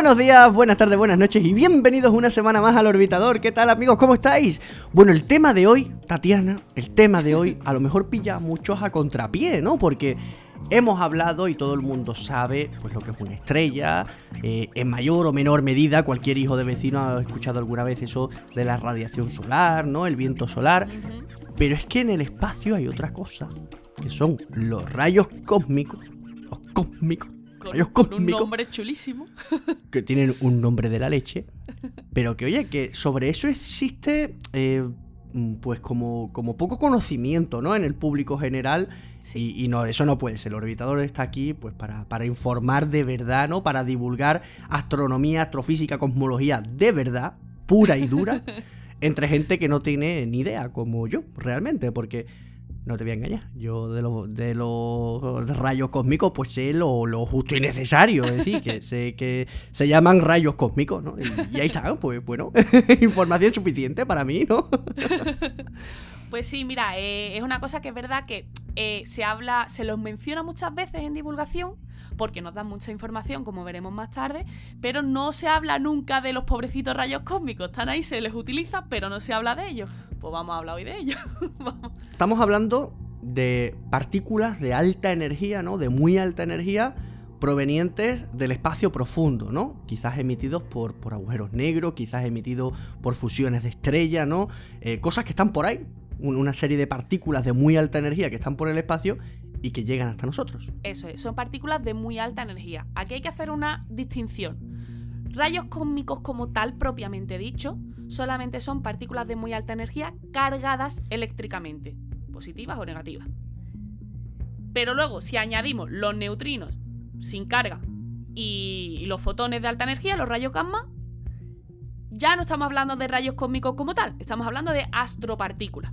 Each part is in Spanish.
Buenos días, buenas tardes, buenas noches y bienvenidos una semana más al Orbitador. ¿Qué tal amigos? ¿Cómo estáis? Bueno, el tema de hoy, Tatiana, el tema de hoy a lo mejor pilla a muchos a contrapié, ¿no? Porque hemos hablado y todo el mundo sabe pues lo que es una estrella, eh, en mayor o menor medida cualquier hijo de vecino ha escuchado alguna vez eso de la radiación solar, ¿no? El viento solar. Pero es que en el espacio hay otra cosa, que son los rayos cósmicos, los cósmicos con, un nombre chulísimo. Que tienen un nombre de la leche. Pero que, oye, que sobre eso existe. Eh, pues como, como poco conocimiento, ¿no? En el público general. Y, no, eso no puede ser. El orbitador está aquí, pues, para, para informar de verdad, ¿no? Para divulgar astronomía, astrofísica, cosmología de verdad, pura y dura, entre gente que no tiene ni idea, como yo, realmente. Porque no te voy a engañar. Yo de, los de los rayos cósmicos, pues sé lo, justo y necesario. Es decir, que sé que se llaman rayos cósmicos, ¿no? Y, ahí está, pues bueno, información suficiente para mí, ¿no? Pues sí, mira, eh, es una cosa que es verdad que eh, se habla, se los menciona muchas veces en divulgación, porque nos dan mucha información, como veremos más tarde, pero no se habla nunca de los pobrecitos rayos cósmicos. Están ahí, se les utiliza, pero no se habla de ellos. Pues vamos a hablar hoy de ellos. Estamos hablando de partículas de alta energía, ¿no? De muy alta energía provenientes del espacio profundo, ¿no? Quizás emitidos por, por agujeros negros, quizás emitidos por fusiones de estrellas, ¿no? Eh, cosas que están por ahí, una serie de partículas de muy alta energía que están por el espacio y que llegan hasta nosotros. Eso es, son partículas de muy alta energía. Aquí hay que hacer una distinción. Rayos cósmicos como tal, propiamente dicho, solamente son partículas de muy alta energía cargadas eléctricamente, positivas o negativas. Pero luego, si añadimos los neutrinos sin carga y los fotones de alta energía, los rayos gamma, ya no estamos hablando de rayos cósmicos como tal, estamos hablando de astropartículas.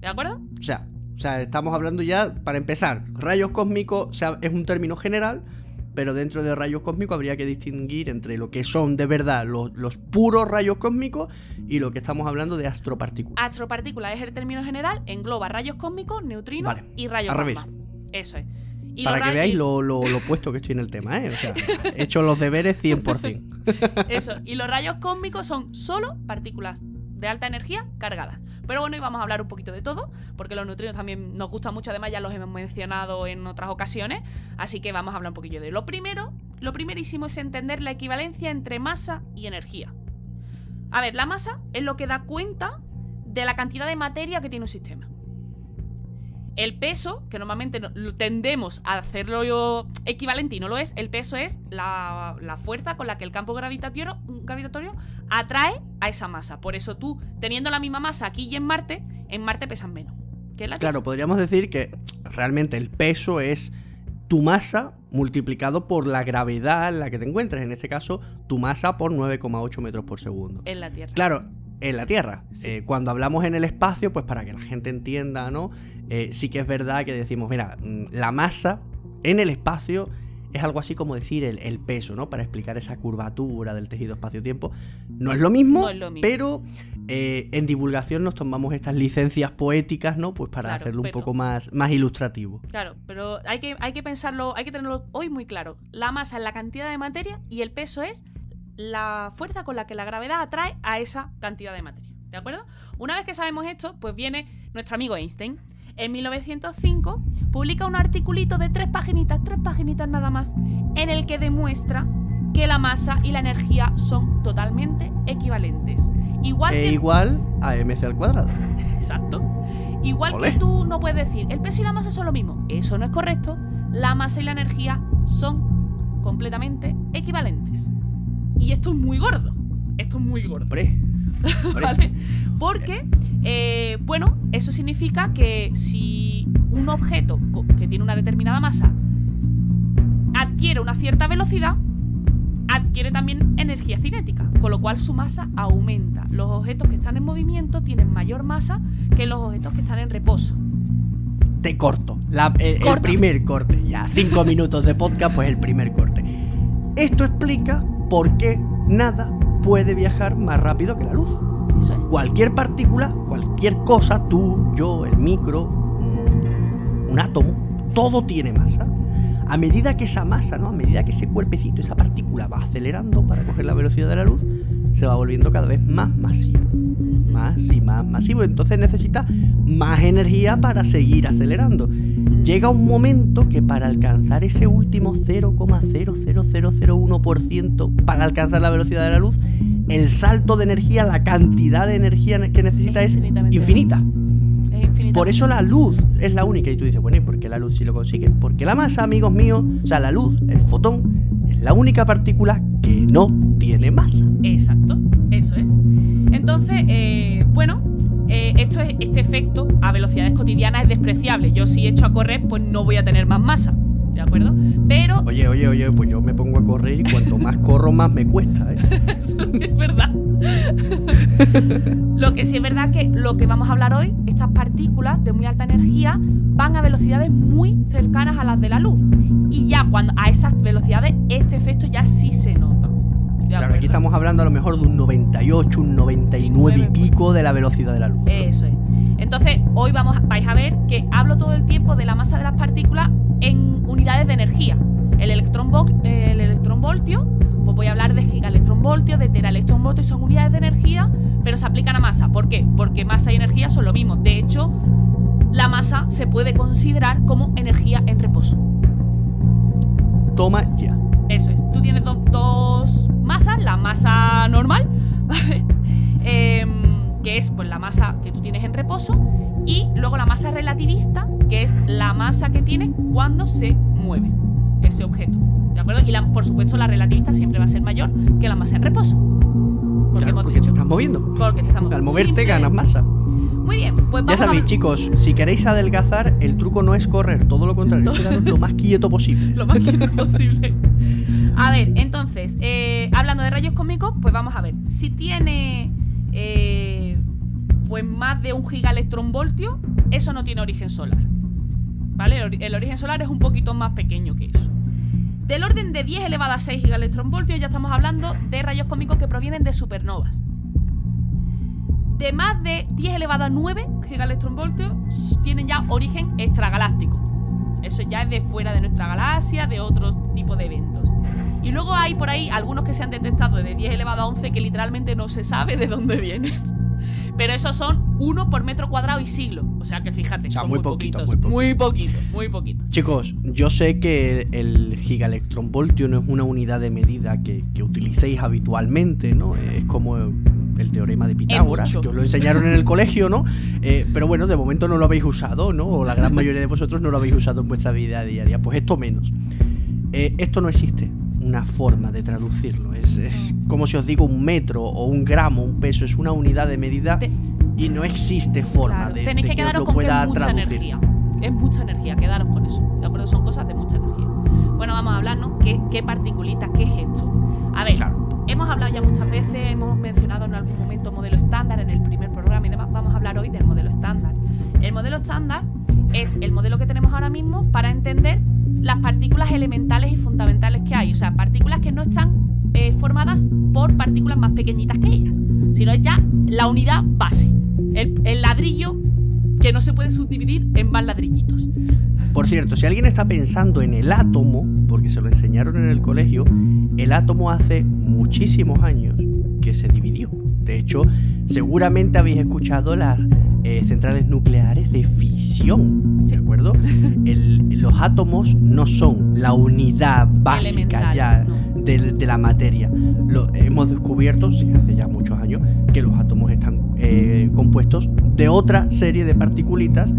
¿De acuerdo? O sea, o sea, estamos hablando ya, para empezar, rayos cósmicos o sea, es un término general, pero dentro de rayos cósmicos habría que distinguir entre lo que son de verdad los, puros rayos cósmicos y lo que estamos hablando de astropartículas. Astropartículas es el término general, engloba rayos cósmicos, neutrinos y rayos al revés. Eso es. Para que veáis lo, lo, puesto que estoy en el tema, ¿eh? O sea, he hecho los deberes 100%. Eso, y los rayos cósmicos son solo partículas de alta energía cargadas. Pero bueno, hoy vamos a hablar un poquito de todo, porque los neutrinos también nos gustan mucho, además ya los hemos mencionado en otras ocasiones, así que vamos a hablar un poquillo de lo primero. Lo primerísimo es entender la equivalencia entre masa y energía. A ver, la masa es lo que da cuenta de la cantidad de materia que tiene un sistema. El peso, que normalmente tendemos a hacerlo equivalente y no lo es, el peso es la, fuerza con la que el campo gravitatorio, gravitatorio atrae a esa masa. Por eso tú, teniendo la misma masa aquí y en Marte, en Marte pesan menos. claro, podríamos decir que realmente el peso es tu masa multiplicado por la gravedad en la que te encuentres. En este caso, tu masa por 9,8 metros por segundo. En la Tierra. Claro, en la Tierra. Eh, cuando hablamos en el espacio, pues para que la gente entienda, ¿no? Eh, sí que es verdad que decimos, mira, mm, la masa en el espacio es algo así como decir el, peso, ¿no? Para explicar esa curvatura del tejido espacio-tiempo. No es lo mismo, pero eh, en divulgación nos tomamos estas licencias poéticas, ¿no? Pues para hacerlo un poco más, más ilustrativo. Claro, pero hay que, hay que pensarlo, hay que tenerlo hoy muy claro. La masa es la cantidad de materia y el peso es la fuerza con la que la gravedad atrae a esa cantidad de materia. ¿De acuerdo? Una vez que sabemos esto, pues viene nuestro amigo Einstein. En 1905 publica un articulito de tres paginitas, tres paginitas nada más, en el que demuestra que la masa y la energía son totalmente equivalentes. Igual e igual a mc al cuadrado. Exacto. Igual que tú no puedes decir, el peso y la masa son lo mismo. Eso no es correcto. La masa y la energía son completamente equivalentes. Y esto es muy gordo. Esto es muy gordo. ¿Vale? Porque, eh, bueno, eso significa que si un objeto que tiene una determinada masa adquiere una cierta velocidad, adquiere también energía cinética, con lo cual su masa aumenta. Los objetos que están en movimiento tienen mayor masa que los objetos que están en reposo. Te corto. el, el primer corte, ya. Cinco minutos de podcast, pues el primer corte. Esto explica porque nada puede viajar más rápido que la luz. Eso es. Cualquier partícula, cualquier cosa, tú, yo, el micro, un átomo, todo tiene masa. a medida que esa masa, ¿no? A medida que ese cuerpecito, esa partícula va acelerando para coger la velocidad de la luz, se va volviendo cada vez más masivo. Más y más masivo. Entonces necesita más energía para seguir acelerando. Llega un momento que para alcanzar ese último 0,00001%, para alcanzar la velocidad de la luz, el salto de energía, la cantidad de energía que necesita es, infinita. Por eso la luz es la única. Y tú dices, bueno, ¿y por qué la luz sí lo consigue? Porque la masa, amigos míos, o sea, la luz, el fotón, es la única partícula que no tiene masa. Exacto, eso es. Entonces, eh, bueno, eh, esto es, este efecto a velocidades cotidianas es despreciable. Yo si echo a correr, pues no voy a tener más masa. ¿De acuerdo? Pero. Oye, oye, oye, pues yo me pongo a correr y cuanto más corro, más me cuesta. ¿eh? Eso sí es verdad. lo que sí es verdad que lo que vamos a hablar hoy, estas partículas de muy alta energía van a velocidades muy cercanas a las de la luz. Y ya cuando a esas velocidades, este efecto ya sí. Claro, aquí estamos hablando a lo mejor de un 98, un 99 y pico de la velocidad de la luz. Eso es. Entonces, hoy vamos, vais a ver que hablo todo el tiempo de la masa de las partículas en unidades de energía. El el electronvoltio, pues voy a hablar de gigaelectronvoltio, de teraelectronvoltio, son unidades de energía, pero se aplican a masa. ¿Por qué? Porque masa y energía son lo mismo. De hecho, la masa se puede considerar como energía en reposo. Toma ya. Eso es. Tú tienes dos masas, la masa normal, ¿vale? Em, que es pues la masa que tú tienes en reposo, y luego la masa relativista, que es la masa que tienes cuando se mueve ese objeto. ¿De acuerdo? Y por supuesto la relativista siempre va a ser mayor que la masa en reposo. Porque, te estás moviendo. Porque te estás moviendo. Al moverte ganas masa. Muy bien, pues Ya sabéis, chicos, si queréis adelgazar, el truco no es correr, todo lo contrario, es lo más quieto posible. lo más quieto posible. A ver, entonces, eh, hablando de rayos cósmicos, pues vamos a ver. Si tiene eh, pues más de un gigaelectronvoltio, eso no tiene origen solar. ¿Vale? El origen solar es un poquito más pequeño que eso. Del orden de 10 elevado a 6 gigaelectronvoltios ya estamos hablando de rayos cósmicos que provienen de supernovas de más de 10 elevado a 9 gigaelectronvoltios tienen ya origen extragaláctico. Eso ya es de fuera de nuestra galaxia, de otro tipo de eventos. Y luego hay por ahí algunos que se han detectado de 10 elevado a 11 que literalmente no se sabe de dónde vienen. Pero esos son 1 por metro cuadrado y siglo. O sea que fíjate, son muy, poquitos. Muy poquito, muy poquito, Chicos, yo sé que el gigaelectronvoltio no es una unidad de medida que, que utilicéis habitualmente, ¿no? Es como el teorema de Pitágoras, que os lo enseñaron en el colegio, ¿no? Eh, pero bueno, de momento no lo habéis usado, ¿no? O la gran mayoría de vosotros no lo habéis usado en vuestra vida diaria. Pues esto menos. Eh, esto no existe una forma de traducirlo. Es, como si os digo un metro o un gramo, un peso, es una unidad de medida y no existe forma de, Tenéis que, quedaros con pueda es mucha energía. Es mucha energía, quedaros con eso. ¿De acuerdo? Son cosas de mucha energía. Bueno, vamos a hablarnos qué, qué particulita, qué es esto. A ver, hemos hablado ya muchas veces, hemos mencionado en algún momento modelo estándar en el primer programa y demás. Vamos a hablar hoy del modelo estándar. El modelo estándar es el modelo que tenemos ahora mismo para entender las partículas elementales y fundamentales que hay. O sea, partículas que no están eh, formadas por partículas más pequeñitas que ellas, sino es ya la unidad base, el, el ladrillo que no se puede subdividir en más ladrillitos. Por cierto, si alguien está pensando en el átomo, porque se lo enseñaron en el colegio, el átomo hace muchísimos años que se dividió. De hecho, seguramente habéis escuchado las eh, centrales nucleares de fisión, ¿de acuerdo? los átomos no son la unidad básica ya de, la materia. Lo, hemos descubierto, hace ya muchos años, que los átomos están eh, compuestos de otra serie de particulitas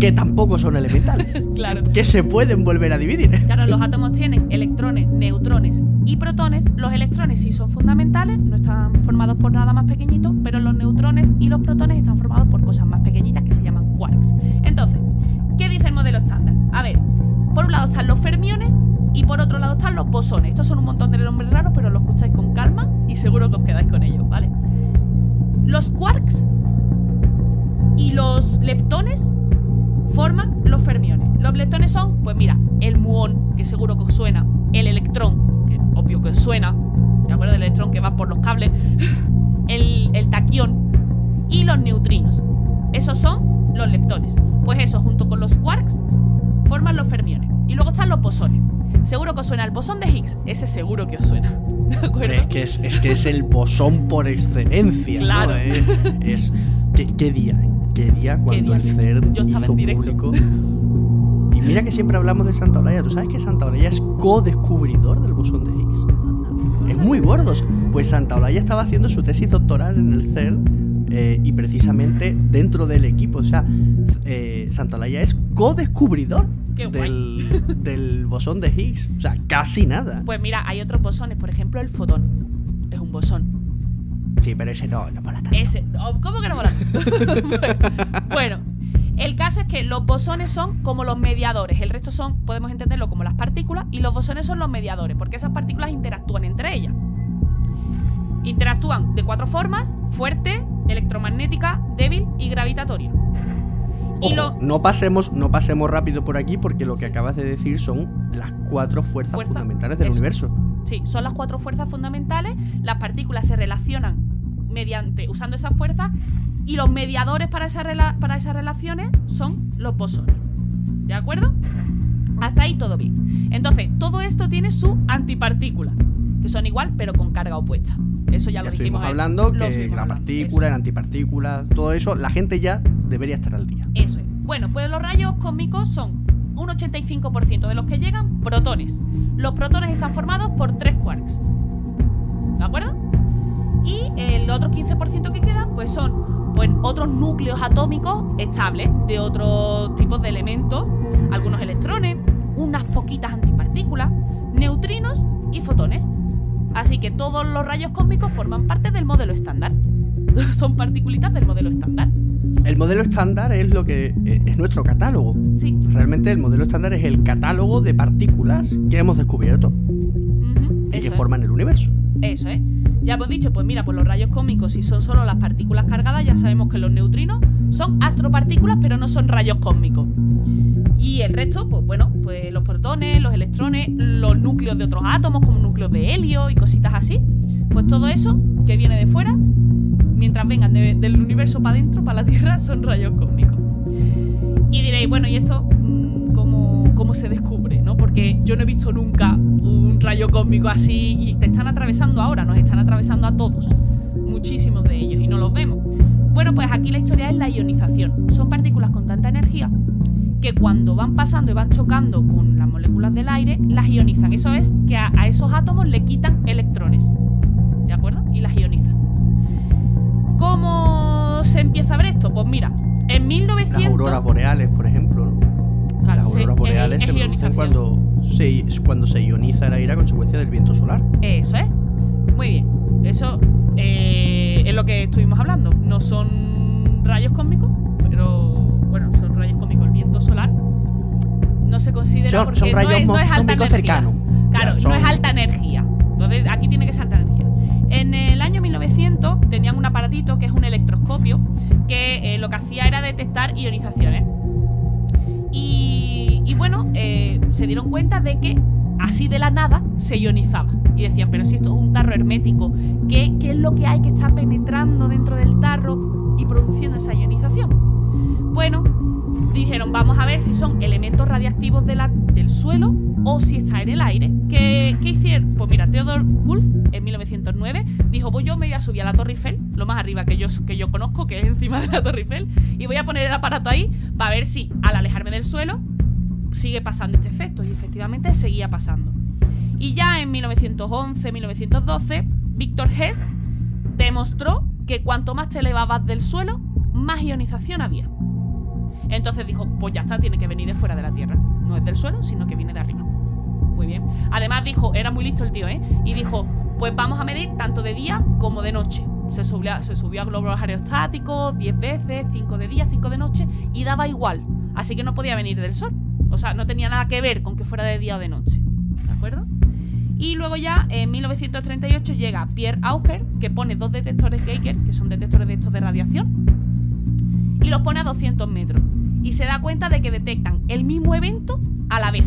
que tampoco son elementales. claro. Que se pueden volver a dividir. Claro, los átomos tienen electrones, neutrones y protones. Los electrones sí son fundamentales, no están formados por nada más pequeñito, pero los neutrones y los protones están formados por cosas más pequeñitas que se llaman quarks. Entonces, ¿qué dice el modelo estándar? A ver, por un lado están los fermiones y por otro lado están los bosones. Estos son un montón de nombres raros, pero los escucháis con calma y seguro que os quedáis con ellos, ¿vale? Los quarks y los leptones forman los fermiones. Los leptones son, pues mira, el muón, que seguro que os suena, el electrón, que obvio que os suena, ¿de acuerdo? El electrón que va por los cables, el, el taquión y los neutrinos. Esos son los leptones. Pues eso, junto con los quarks, forman los fermiones. Y luego están los bosones. Seguro que os suena el bosón de Higgs. Ese seguro que os suena. ¿De acuerdo? Es que es, es que es el bosón por excelencia. Claro. Es, ¿qué, qué día? ¿Qué día cuando día? el CERN Yo estaba hizo en directo. público? Y mira que siempre hablamos de Santa Olaya. ¿Tú sabes que Santa Olaya es co-descubridor del bosón de Higgs? Es muy gordo. Pues Santa Olaya estaba haciendo su tesis doctoral en el CERN eh, y precisamente dentro del equipo. O sea, eh, Santa Olaya es co-descubridor Qué guay. del, del bosón de Higgs. O sea, casi nada. Pues mira, hay otros bosones. Por ejemplo, el fotón. Es un bosón. Sí, pero ese no, no mola tanto. Ese. oh, ¿Cómo que no mola? bueno, el caso es que los bosones son como los mediadores. El resto son, podemos entenderlo como las partículas, y los bosones son los mediadores, porque esas partículas interactúan entre ellas. Interactúan de cuatro formas: fuerte, electromagnética, débil y gravitatoria. Y lo, no pasemos, no pasemos rápido por aquí porque lo que Sí. acabas de decir son las cuatro fuerzas Fuerza, fundamentales del eso. universo. Sí, son las cuatro fuerzas fundamentales. Las partículas se relacionan mediante usando esas fuerzas y los mediadores para, esa rela- para esas relaciones son los bosones. ¿De acuerdo? Hasta ahí todo bien. Entonces, todo esto tiene su antipartícula, que son igual pero con carga opuesta. Eso ya, Ya lo dijimos. hablando que estuvimos la partícula, la antipartícula, todo eso, la gente ya debería estar al día. Eso es. Bueno, pues los rayos cósmicos son un 85% de los que llegan protones. Los protones están formados por tres quarks. ¿De acuerdo? Y el otro 15% que queda, pues son pues, otros núcleos atómicos estables de otros tipos de elementos, algunos electrones, unas poquitas antipartículas, neutrinos y fotones. Así que todos los rayos cósmicos forman parte del modelo estándar. Son partículitas del modelo estándar. El modelo estándar es lo que eh, es nuestro catálogo. Sí. Realmente el modelo estándar es el catálogo de partículas que hemos descubierto y que es. forman el universo. Eso es. Ya hemos dicho, pues mira, pues los rayos cósmicos, si son solo las partículas cargadas, ya sabemos que los neutrinos son astropartículas, pero no son rayos cósmicos. Y el resto, pues bueno, pues los protones, los electrones, los núcleos de otros átomos, como núcleos de helio y cositas así. Pues todo eso que viene de fuera, mientras vengan de- del universo para adentro, para la Tierra, son rayos cósmicos. Y diréis, bueno, ¿y esto mm, cómo, cómo se descubre? ¿no? Porque yo no he visto nunca un rayo cósmico así y te están atravesando ahora, nos están atravesando a todos, muchísimos de ellos, y no los vemos. Bueno, pues aquí la historia es la ionización. Son partículas con tanta energía que cuando van pasando y van chocando con las moléculas del aire, las ionizan. Eso es que a, a esos átomos le quitan electrones. ¿De acuerdo? Y las ionizan. ¿Cómo se empieza a ver esto? Pues mira, en 1900... Las auroras boreales, por ejemplo. ¿no? Claro, Las se- auroras boreales es- se producen cuando se, cuando se ioniza el aire a consecuencia del viento solar. Eso es. Muy bien. Eso eh, es lo que estuvimos hablando. No son rayos cósmicos, pero bueno, son rayos cósmicos. El viento solar no se considera Son, porque son no, rayos es, no es alta cósmicos energía. cercanos. Claro, Ya, son- no es alta energía. Entonces aquí tiene que ser alta energía. En el año 1900 tenían un aparatito que es un electroscopio que eh, lo que hacía era detectar ionizaciones. Y, bueno, eh, se dieron cuenta de que así de la nada se ionizaba. Y decían, pero si esto es un tarro hermético, ¿qué, qué es lo que hay que estar penetrando dentro del tarro y produciendo esa ionización? Bueno, dijeron, vamos a ver si son elementos radiactivos de del suelo o si está en el aire. ¿Qué, qué hicieron? Pues mira, Theodore Wolff en 1909 dijo, pues yo me voy a subir a la Torre Eiffel, lo más arriba que yo, que yo conozco, que es encima de la Torre Eiffel, y voy a poner el aparato ahí para ver si al alejarme del suelo sigue pasando este efecto. Y efectivamente seguía pasando. Y ya en 1911, 1912, Víctor Hess demostró que cuanto más te elevabas del suelo, más ionización había. Entonces dijo, pues ya está, tiene que venir de fuera de la Tierra. No es del suelo, sino que viene de arriba. Muy bien. Además dijo, era muy listo el tío, ¿eh? Y dijo, pues vamos a medir tanto de día como de noche. Se subió, se subió a globos aerostáticos 10 veces, 5 de día, 5 de noche, y daba igual. Así que no podía venir del sol. O sea, no tenía nada que ver con que fuera de día o de noche. ¿De acuerdo? Y luego ya en 1938 llega Pierre Auger, que pone dos detectores Geiger, que son detectores de estos de radiación, y los pone a 200 metros. Y se da cuenta de que detectan el mismo evento a la vez.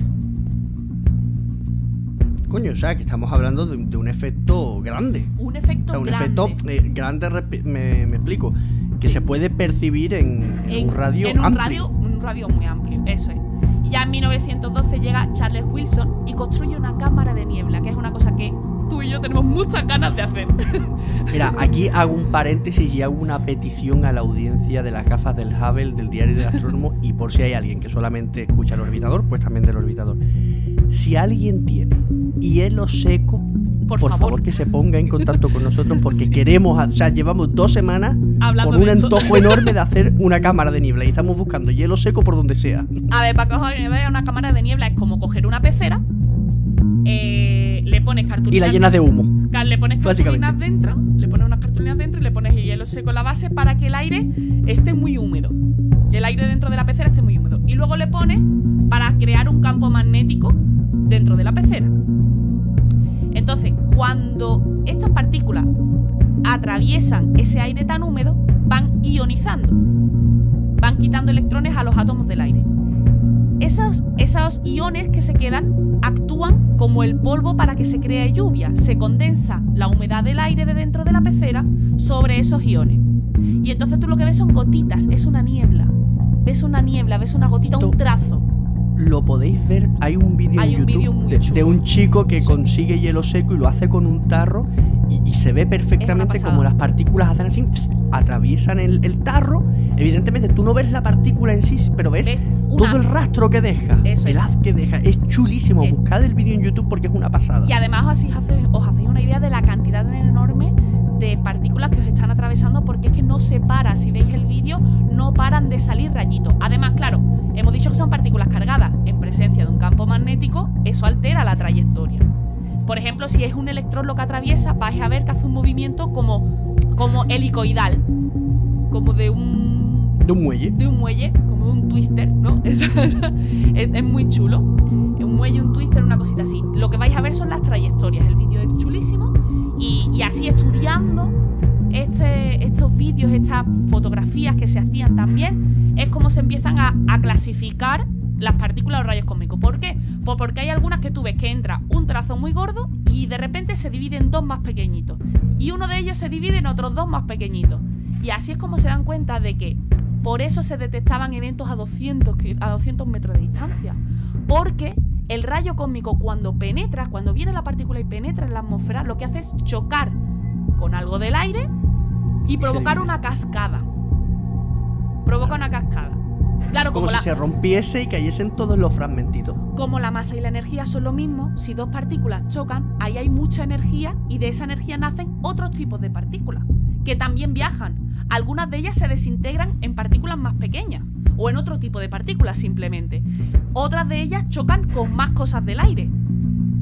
Coño, o sea, que estamos hablando de, de un efecto grande. Un O efecto sea, un grande. efecto eh, grande, me, me explico, que Sí. se puede percibir en, en un radio en un amplio. radio, un radio muy amplio, eso es. Ya en 1912 llega Charles Wilson y construye una cámara de niebla, que es una cosa que tú y yo tenemos muchas ganas de hacer. Mira, aquí hago un paréntesis y hago una petición a la audiencia de las gafas del Hubble, del Diario del Astrónomo, y por si hay alguien que solamente escucha el orbitador, pues también del orbitador. Si alguien tiene hielo seco, por, favor. que se ponga en contacto con nosotros porque queremos, o sea, llevamos dos semanas con un antojo enorme de hacer una cámara de niebla y estamos buscando hielo seco por donde sea. A ver, para coger una cámara de niebla es como coger una pecera, eh, pones cartulinas. Y la llenas de humo. Le pones cartulinas dentro, le pones unas cartulinas dentro y le pones hielo seco en la base para que el aire esté muy húmedo. El aire dentro de la pecera esté muy húmedo. Y luego le pones para crear un campo magnético dentro de la pecera. Entonces, cuando estas partículas atraviesan ese aire tan húmedo, van ionizando, van quitando electrones a los átomos del aire. Esos, esos iones que se quedan actúan como el polvo para que se cree lluvia. Se condensa la humedad del aire de dentro de la pecera sobre esos iones. Y entonces tú lo que ves son gotitas, es una niebla. Ves una niebla, ves una gotita, un trazo lo podéis ver. Hay un vídeo en YouTube de, un chico que consigue hielo seco y lo hace con un tarro y, se ve perfectamente como las partículas hacen así, atraviesan el, tarro. Evidentemente tú no ves la partícula en sí, pero ves, todo el rastro que deja, el haz que deja. Es chulísimo. Buscad el vídeo en YouTube porque es una pasada. Y además así os hacéis una idea de la cantidad enorme de partículas que os están atravesando porque es que no se para. Si veis el vídeo, no paran de salir rayitos. Además, claro, hemos dicho que son partículas cargadas. En presencia de un campo magnético, eso altera la trayectoria. Por ejemplo, si es un electrón lo que atraviesa, vais a ver que hace un movimiento como, como helicoidal, como de un... De un muelle. De un muelle, como un twister, ¿no? es, muy chulo. Un muelle, un twister, una cosita así. Lo que vais a ver son las trayectorias. El vídeo es chulísimo y, así estudiando este, estos vídeos, estas fotografías que se hacían también, es como se empiezan a, clasificar las partículas o rayos cósmicos. ¿Por qué? Pues porque hay algunas que tú ves que entra un trazo muy gordo y de repente se divide en dos más pequeñitos. Y uno de ellos se divide en otros dos más pequeñitos. Y así es como se dan cuenta de que por eso se detectaban eventos a 200, a 200 metros de distancia. Porque el rayo cósmico cuando penetra, cuando viene la partícula y penetra en la atmósfera, lo que hace es chocar con algo del aire y provocar una cascada. Provoca una cascada. Claro, como, si se rompiese y cayesen todos los fragmentitos. Como la masa y la energía son lo mismo, si dos partículas chocan, ahí hay mucha energía y de esa energía nacen otros tipos de partículas, que también viajan. Algunas de ellas se desintegran en partículas más pequeñas o en otro tipo de partículas simplemente. Otras de ellas chocan con más cosas del aire.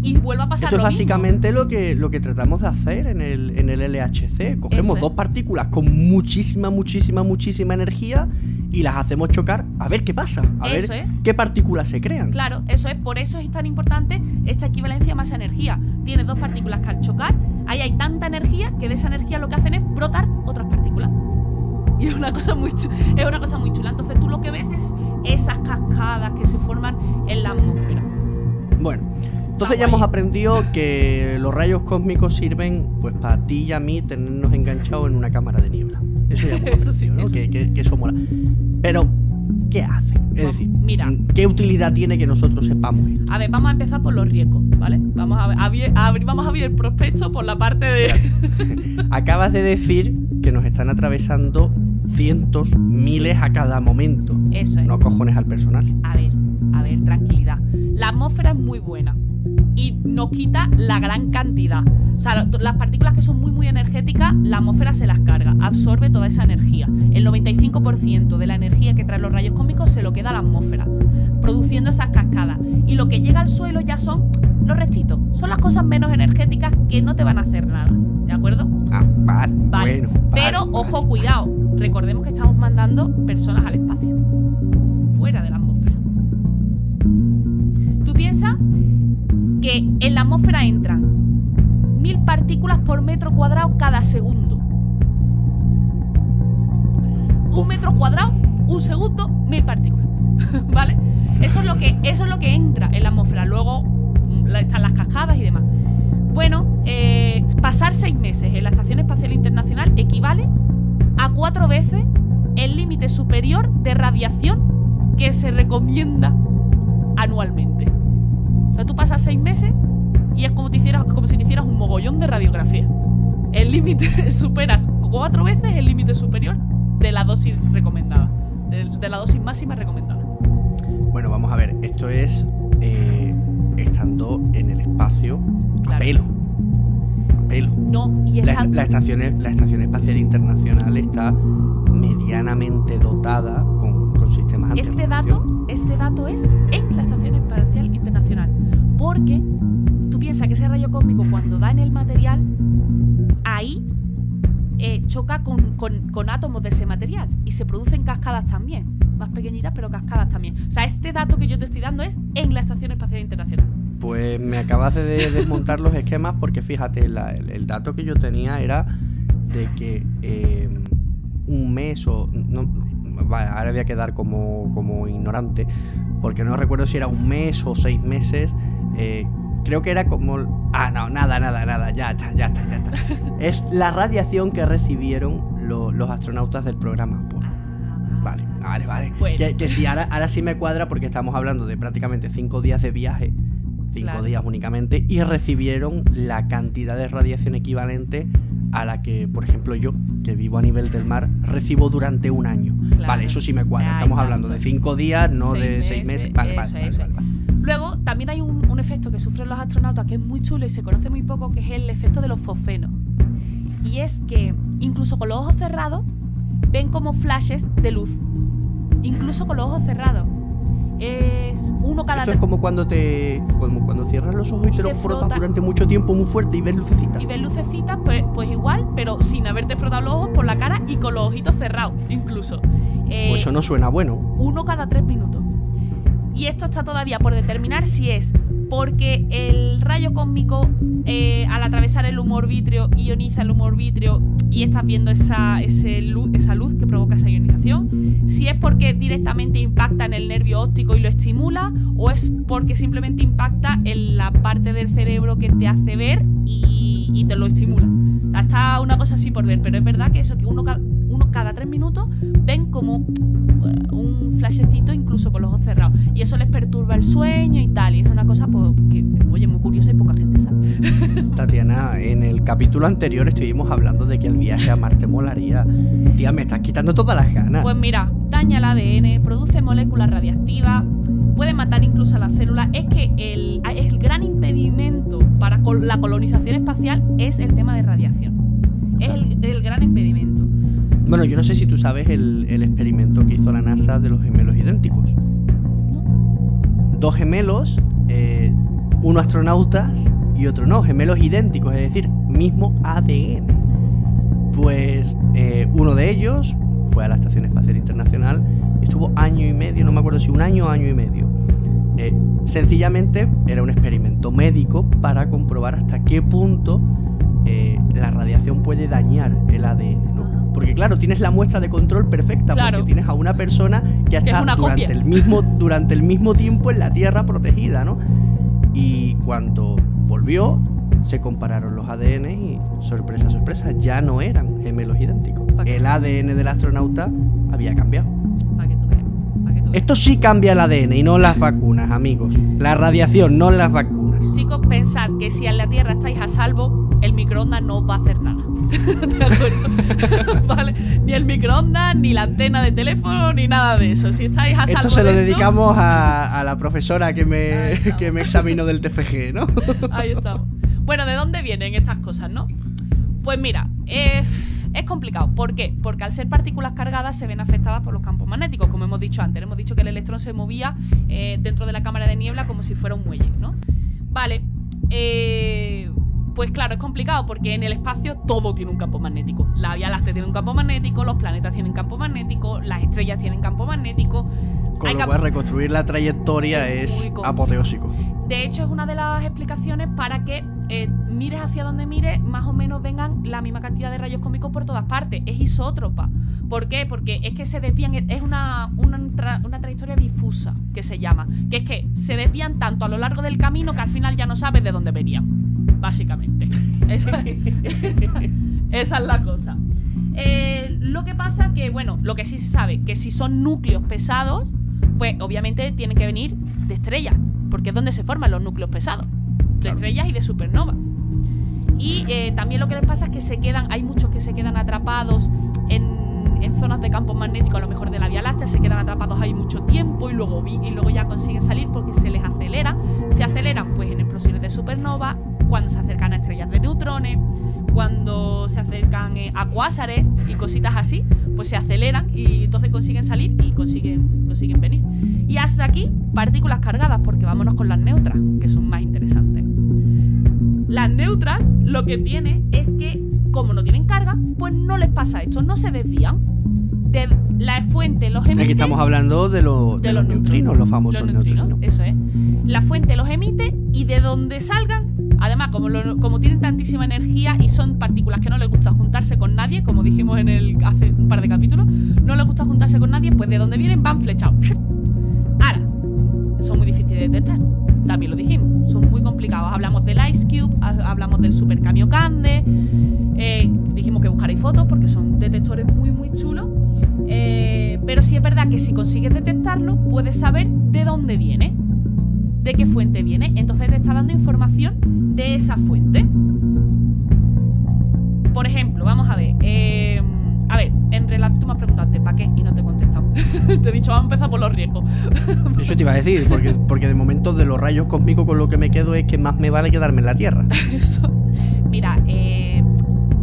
Y vuelve a pasar Esto es básicamente lo que, lo que tratamos de hacer en el, en el LHC. Cogemos dos partículas con muchísima, muchísima, muchísima energía y las hacemos chocar a ver qué pasa, a ver qué partículas se crean. Claro, eso es, por eso es tan importante esta equivalencia masa-energía. Tienes dos partículas que al chocar, ahí hay tanta energía que de esa energía lo que hacen es brotar otras partículas. Y es una cosa muy, es una cosa muy chula. Entonces tú lo que ves es esas cascadas que se forman en la atmósfera. Bueno, entonces ya hemos aprendido que los rayos cósmicos sirven pues para ti y a mí tenernos enganchados en una cámara de niebla. Eso ya eso sí, que, eso mola. Pero, ¿qué hace? Es decir, mira, ¿qué utilidad tiene que nosotros sepamos A ver, vamos a empezar por los riesgos, ¿vale? Vamos a, abrir, vamos a abrir el prospecto por la parte de... Acabas de decir que nos están atravesando cientos, miles a cada momento. Eso es. No cojones al personal. A ver, a ver, tranquilidad. La atmósfera es muy buena y nos quita la gran cantidad. O sea, las partículas que son muy muy energéticas, la atmósfera se las carga, absorbe toda esa energía. El 95% de la energía que traen los rayos cósmicos se lo queda a la atmósfera, produciendo esas cascadas. Y lo que llega al suelo ya son los restitos. Son las cosas menos energéticas que no te van a hacer nada. ¿De acuerdo? Ah, vale. Bueno, Pero ojo, cuidado. Recordemos que estamos mandando personas al espacio. Fuera de la atmósfera. Tú piensas que en la atmósfera entran mil partículas por metro cuadrado cada segundo. Un metro cuadrado, un segundo, mil partículas. ¿Vale? Eso es, lo que, eso es lo que entra en la atmósfera. Luego mm, están las cascadas y demás. Bueno, eh, pasar seis meses en la Estación Espacial Internacional equivale a cuatro veces el límite superior de radiación que se recomienda anualmente. O sea, tú pasas seis meses y es como, si te hicieras un mogollón de radiografía. El límite, superas cuatro veces el límite superior de la dosis recomendada, de, la dosis máxima recomendada. Bueno, vamos a ver, esto es eh, estando en el espacio pelo. pelo. No, y la, la, estación, la Estación Espacial Internacional está medianamente dotada con, con sistemas este dato, este dato es en la Estación Espacial Internacional. Porque tú piensas que ese rayo cósmico cuando da en el material, ahí eh, choca con, átomos de ese material y se producen cascadas también, más pequeñitas pero cascadas también. O sea, este dato que yo te estoy dando es en la Estación Espacial Internacional. Pues me acabas de desmontar los esquemas porque fíjate, el, dato que yo tenía era de que eh, un mes o... No, ahora voy a quedar como, como ignorante porque no recuerdo si era un mes o seis meses. Eh, creo que era como... Ah, no, nada, nada, nada, ya está, ya está, ya está. es la radiación que recibieron los astronautas del programa Apolo. Ah, vale, vale, vale. Que, que, sí, ahora, ahora sí me cuadra porque estamos hablando de prácticamente cinco días de viaje, cinco días únicamente, y recibieron la cantidad de radiación equivalente a la que, por ejemplo, yo, que vivo a nivel del mar, recibo durante un año. Vale, eso sí me cuadra. Estamos hablando de cinco días, no de seis meses. Vale, vale, vale, vale. Luego, también hay un, efecto que sufren los astronautas que es muy chulo y se conoce muy poco, que es el efecto de los fosfenos. Y es que, incluso con los ojos cerrados, ven como flashes de luz. Incluso con los ojos cerrados. Es uno cada Esto es como cuando te como cuando cierras los ojos y, te, los frotas durante mucho tiempo muy fuerte y ves lucecitas. Y ves lucecitas, pues, pues igual, pero sin haberte frotado los ojos por la cara y con los ojitos cerrados, incluso. pues eso no suena bueno. Uno cada tres minutos. Y esto está todavía por determinar si es porque el rayo cósmico eh, al atravesar el humor vítreo ioniza el humor vítreo y estás viendo esa, luz, esa luz que provoca esa ionización, si es porque directamente impacta en el nervio óptico y lo estimula o es porque simplemente impacta en la parte del cerebro que te hace ver y, te lo estimula. O sea, está una cosa así por ver, pero es verdad que eso que uno, uno cada tres minutos ven como un flashecito incluso con los ojos cerrados. Y eso les perturba el sueño y tal. Y es una cosa pues, que, oye, muy curiosa y poca gente sabe. Tatiana, en el capítulo anterior estuvimos hablando de que el viaje a Marte molaría. Tía, me estás quitando todas las ganas. Pues mira, daña el ADN, produce moléculas radiactivas, puede matar incluso a las células. Es que el, el gran impedimento para la colonización espacial es el tema de radiación. Es el gran impedimento. Bueno, yo no sé si tú sabes el, experimento que hizo la NASA de los gemelos idénticos. Dos gemelos, eh, uno astronautas y otro no, gemelos idénticos, es decir, mismo ADN. Pues eh, uno de ellos fue a la Estación Espacial Internacional, estuvo año y medio, no me acuerdo si un año o año y medio. Eh, sencillamente era un experimento médico para comprobar hasta qué punto la radiación puede dañar el ADN. Porque claro, tienes la muestra de control perfecta, porque tienes a una persona que ha estado durante el, mismo, durante el mismo tiempo en la Tierra protegida, ¿no? Y cuando volvió, se compararon los ADN y, sorpresa, sorpresa, ya no eran gemelos idénticos. El ADN del astronauta había cambiado. Esto sí cambia el ADN y no las vacunas, amigos. La radiación, no las vacunas. Chicos, pensad que si en la Tierra estáis a salvo, el microondas no os va a hacer nada. ¿De acuerdo? ¿Vale? Ni el microondas, ni la antena de teléfono, ni nada de eso. Si estáis a salvo. Esto se lo dedicamos a, la profesora que me, que me examinó del TFG, ¿no? Ahí estamos. Bueno, ¿de dónde vienen estas cosas, no? Pues mira, es, es complicado. ¿Por qué? Porque al ser partículas cargadas se ven afectadas por los campos magnéticos, como hemos dicho antes. Hemos dicho que el electrón se movía eh, dentro de la cámara de niebla como si fuera un muelle, ¿no? Vale. Eh pues claro, es complicado porque en el espacio todo tiene un campo magnético. La Vía Láctea tiene un campo magnético, los planetas tienen campo magnético, las estrellas tienen campo magnético. Con lo cual reconstruir la trayectoria es, apoteósico. De hecho, es una de las explicaciones para que eh, mires hacia donde mires, más o menos vengan la misma cantidad de rayos cósmicos por todas partes. Es isótropa. ¿Por qué? Porque es que se desvían, es una, una, trayectoria difusa que se llama. Que es que se desvían tanto a lo largo del camino que al final ya no sabes de dónde venían básicamente. Esa, es la cosa. Eh, lo que pasa que, bueno, lo que sí se sabe, que si son núcleos pesados, pues obviamente tienen que venir de estrellas, porque es donde se forman los núcleos pesados, de estrellas y de supernovas. Y eh, también lo que les pasa es que se quedan, hay muchos que se quedan atrapados en, zonas de campo magnético, a lo mejor de la Vía Láctea, se quedan atrapados ahí mucho tiempo y luego, y luego ya consiguen salir porque se les acelera. Se aceleran pues en explosiones de supernova, cuando se acercan a estrellas de neutrones, cuando se acercan eh, a cuásares y cositas así, pues se aceleran y entonces consiguen salir y consiguen, consiguen venir. Y hasta aquí, partículas cargadas, porque vámonos con las neutras, que son más interesantes. Las neutras lo que tiene es que, como no tienen carga, pues no les pasa esto, no se desvían. De la fuente los emite. Aquí estamos hablando de, los, neutrinos, los famosos neutrinos, Eso es. La fuente los emite y de donde salgan, además, como, tienen tantísima energía y son partículas que no les gusta juntarse con nadie, como dijimos en el hace un par de capítulos, no les gusta juntarse con nadie, pues de donde vienen van flechados. Ahora, son muy difíciles de detectar también lo dijimos, son muy complicados. Hablamos del Ice Cube, hablamos del Super Kamiokande, eh, dijimos que buscaréis fotos porque son detectores muy, muy chulos. Eh, pero sí es verdad que si consigues detectarlo, puedes saber de dónde viene, de qué fuente viene. Entonces te está dando información de esa fuente. Por ejemplo, vamos a ver. Eh, a ver, en relación, tú me has preguntado ¿para qué? Y no te he contestado. te he dicho, vamos a empezar por los riesgos. Eso te iba a decir, porque, porque de momento de los rayos cósmicos con lo que me quedo es que más me vale quedarme en la Tierra. Eso. Mira, eh,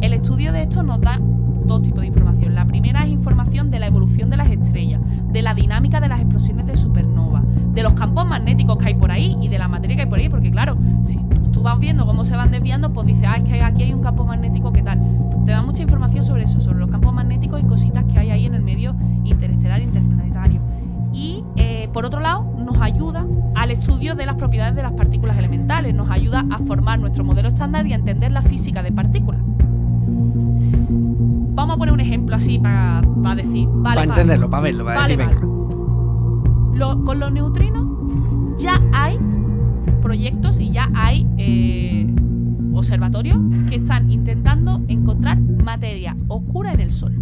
el estudio de esto nos da dos tipos de información. La primera es información de la evolución de las estrellas, de la dinámica de las explosiones de supernova, de los campos magnéticos que hay por ahí y de la materia que hay por ahí, porque claro, si tú vas viendo cómo se van desviando, pues dices, ah, es que aquí hay un campo magnético, ¿qué tal? Te da mucha información sobre eso, sobre los campos magnéticos y cositas que hay ahí en el medio interestelar e interplanetario. Y eh, por otro lado, nos ayuda al estudio de las propiedades de las partículas elementales, nos ayuda a formar nuestro modelo estándar y a entender la física de partículas. Vamos a poner un ejemplo así para, decir. para entenderlo, para verlo, para decir, con los neutrinos ya hay proyectos y ya hay eh, observatorios que están intentando encontrar materia oscura en el Sol.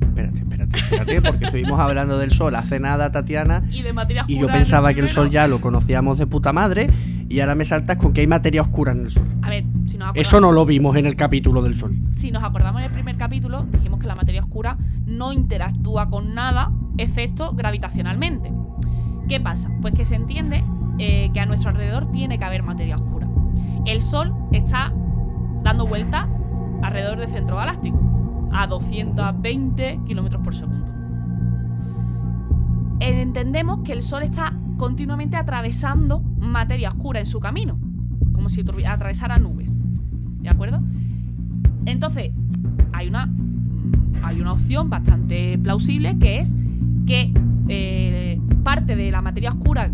Espérate, espérate, espérate, porque estuvimos hablando del Sol hace nada, Tatiana. Y de materia oscura. Y yo pensaba que el Sol ya lo conocíamos de puta madre. Y ahora me saltas con que hay materia oscura en el Sol. A ver, si nos Eso no lo vimos en el capítulo del Sol. Si nos acordamos en el primer capítulo, dijimos que la materia oscura no interactúa con nada, excepto gravitacionalmente. ¿Qué pasa? Pues que se entiende eh, que a nuestro alrededor tiene que haber materia oscura. El Sol está dando vuelta alrededor del centro galáctico a 220 kilómetros por segundo. Entendemos que el Sol está continuamente atravesando materia oscura en su camino, como si atravesara nubes. ¿De acuerdo? Entonces, hay una, hay una opción bastante plausible que es que eh, parte de la materia oscura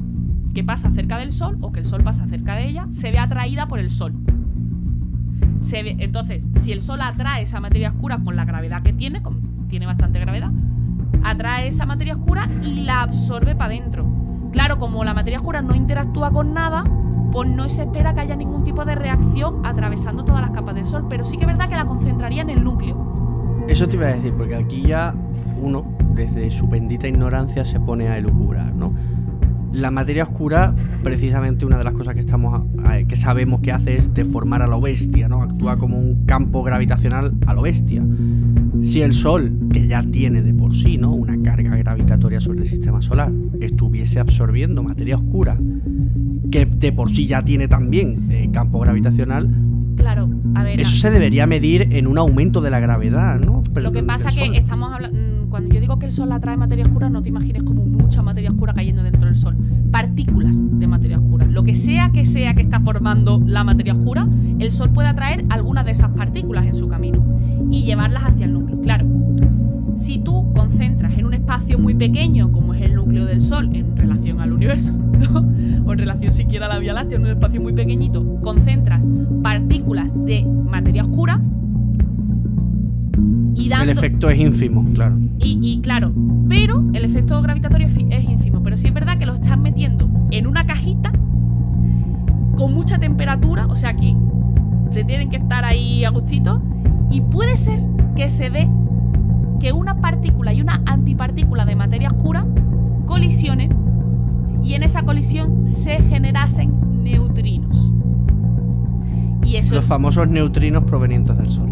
que pasa cerca del Sol o que el Sol pasa cerca de ella se ve atraída por el Sol. entonces, si el Sol atrae esa materia oscura con la gravedad que tiene, tiene bastante gravedad, atrae esa materia oscura y la absorbe para adentro. Claro, como la materia oscura no interactúa con nada, pues no se espera que haya ningún tipo de reacción atravesando todas las capas del Sol, pero sí que es verdad que la concentraría en el núcleo. Eso te iba a decir, porque aquí ya uno, desde su bendita ignorancia, se pone a elucubrar, ¿no? La materia oscura, precisamente una de las cosas que estamos que sabemos que hace es deformar a la bestia, ¿no? Actúa como un campo gravitacional a lo bestia. Si el Sol, que ya tiene de por sí, ¿no? Una carga gravitatoria sobre el sistema solar, estuviese absorbiendo materia oscura, que de por sí ya tiene también eh, campo gravitacional, Claro, a ver. Eso se debería medir en un aumento de la gravedad, ¿no? lo que pasa es que estamos hablando. Mm, cuando yo digo que el Sol atrae materia oscura, no te imagines como mucha materia oscura cayendo dentro del Sol. Partículas de materia oscura. Lo que sea que sea que está formando la materia oscura, el Sol puede atraer algunas de esas partículas en su camino y llevarlas hacia el núcleo. Claro, si tú concentras en un espacio muy pequeño, como es el núcleo del Sol en relación al universo, o en relación siquiera a la Vía Láctea, en un espacio muy pequeñito, concentras partículas de materia oscura y dando... El efecto es ínfimo, claro. Y, claro, pero el efecto gravitatorio es ínfimo, pero sí es verdad que lo estás metiendo en una cajita con mucha temperatura, o sea que se tienen que estar ahí a gustito, y puede ser que se dé que una partícula y una antipartícula de materia oscura colisionen y en esa colisión se generasen neutrinos. Y eso Los famosos neutrinos provenientes del Sol.